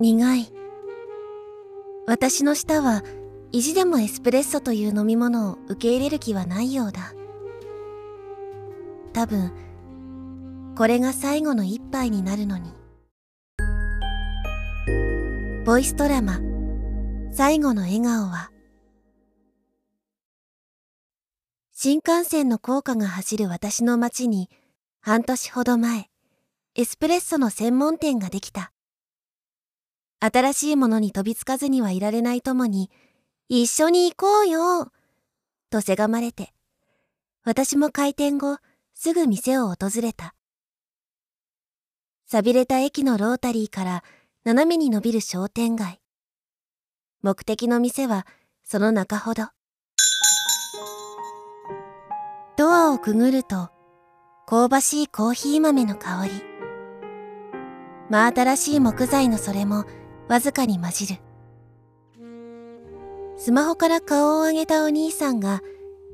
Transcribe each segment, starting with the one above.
苦い。私の舌は意地でもエスプレッソという飲み物を受け入れる気はないようだ。多分、これが最後の一杯になるのに。ボイストラマ、最後の笑顔は、新幹線の高架が走る私の街に、半年ほど前、エスプレッソの専門店ができた。新しいものに飛びつかずにはいられないともに、一緒に行こうよとせがまれて、私も開店後、すぐ店を訪れた。錆びれた駅のロータリーから斜めに伸びる商店街。目的の店はその中ほど。ドアをくぐると、香ばしいコーヒー豆の香り。真新しい木材のそれもわずかに混じる。スマホから顔を上げたお兄さんが、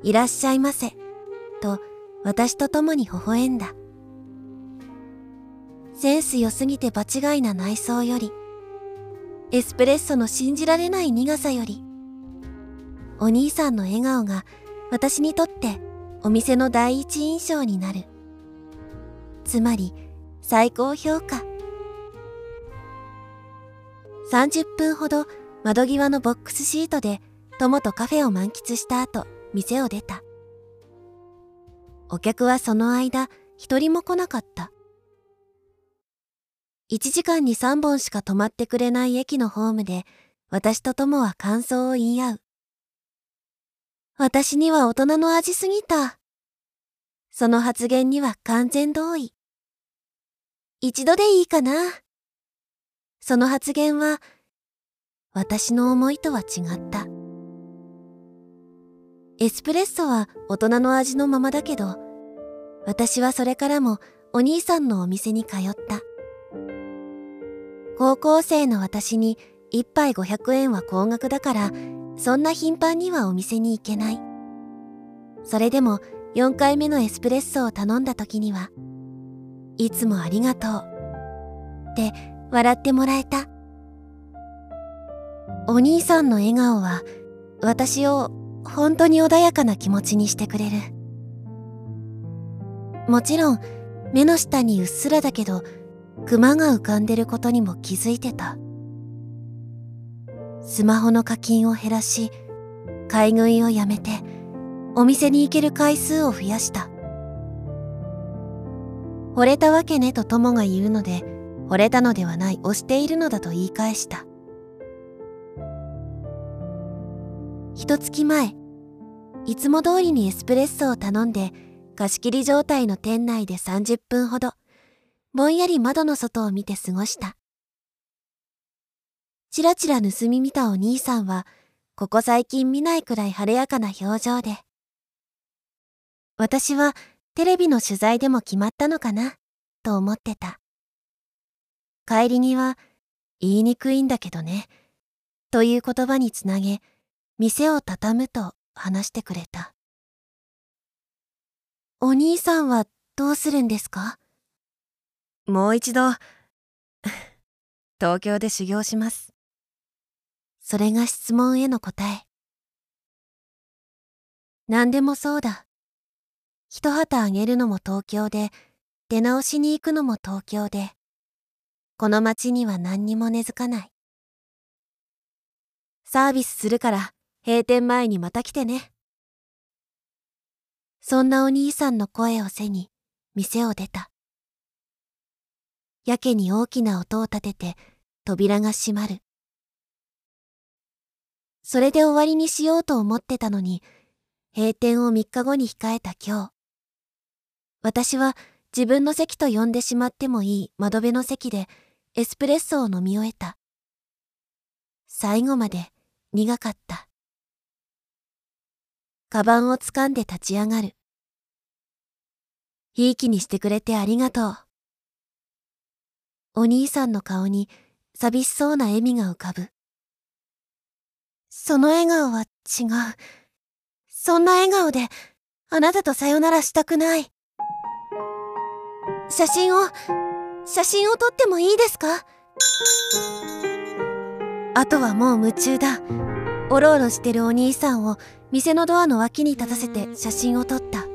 いらっしゃいませ、と私と共に微笑んだ。センス良すぎて場違いな内装より、エスプレッソの信じられない苦さより、お兄さんの笑顔が私にとってお店の第一印象になる。つまり、最高評価。30分ほど窓際のボックスシートで友とカフェを満喫した後、店を出た。お客はその間、一人も来なかった。1時間に3本しか止まってくれない駅のホームで、私と友は感想を言い合う。私には大人の味すぎた。その発言には完全同意。一度でいいかな。その発言は、私の思いとは違った。エスプレッソは大人の味のままだけど、私はそれからもお兄さんのお店に通った。高校生の私に一杯500円は高額だから、そんな頻繁にはお店に行けない。それでも4回目のエスプレッソを頼んだ時には、いつもありがとう。って笑ってもらえた。お兄さんの笑顔は私を本当に穏やかな気持ちにしてくれる。もちろん目の下にうっすらだけどクマが浮かんでることにも気づいてた。スマホの課金を減らし、買い食いをやめて、お店に行ける回数を増やした。惚れたわけねと友が言うので、惚れたのではない、押しているのだと言い返した。一月前、いつも通りにエスプレッソを頼んで、貸し切り状態の店内で30分ほど、ぼんやり窓の外を見て過ごした。ちらちら盗み見たお兄さんは、ここ最近見ないくらい晴れやかな表情で。私はテレビの取材でも決まったのかな、と思ってた。帰り際、言いにくいんだけどね、という言葉につなげ、店を畳むと話してくれた。お兄さんはどうするんですか？もう一度、東京で修行します。それが質問への答え。何でもそうだ。一旗あげるのも東京で、出直しに行くのも東京で、この街には何にも根付かない。サービスするから閉店前にまた来てね。そんなお兄さんの声を背に店を出た。やけに大きな音を立てて扉が閉まる。それで終わりにしようと思ってたのに、閉店を3日後に控えた今日。私は自分の席と呼んでしまってもいい窓辺の席でエスプレッソを飲み終えた。最後まで苦かった。カバンを掴んで立ち上がる。ひいきにしてくれてありがとう。お兄さんの顔に寂しそうな笑みが浮かぶ。その笑顔は違う。そんな笑顔であなたとさよならしたくない。写真を、写真を撮ってもいいですか？あとはもう夢中だ。おろおろしてるお兄さんを店のドアの脇に立たせて写真を撮った。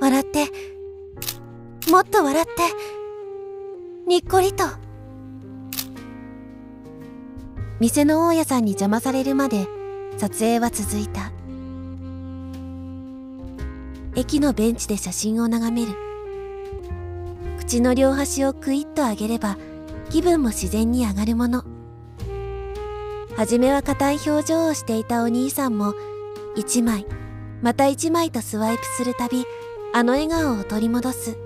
笑って。もっと笑って。にっこりと。店の大家さんに邪魔されるまで撮影は続いた。駅のベンチで写真を眺める。口の両端をクイッと上げれば気分も自然に上がるもの。初めは硬い表情をしていたお兄さんも一枚また一枚とスワイプするたびあの笑顔を取り戻す。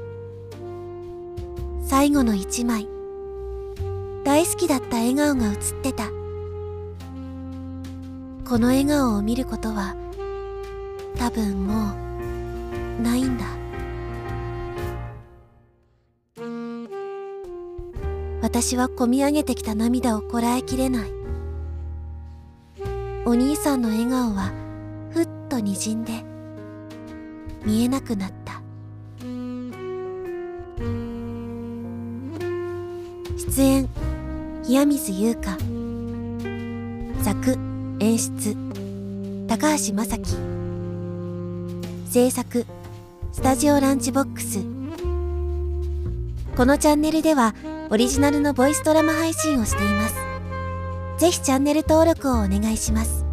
最後の一枚。大好きだった笑顔が映ってた。この笑顔を見ることは多分もうないんだ。私はこみ上げてきた涙をこらえきれない。お兄さんの笑顔はふっとにじんで見えなくなった。出演冷水優香。作演出高橋正樹。制作スタジオランチボックス。このチャンネルではオリジナルのボイスドラマ配信をしています。ぜひチャンネル登録をお願いします。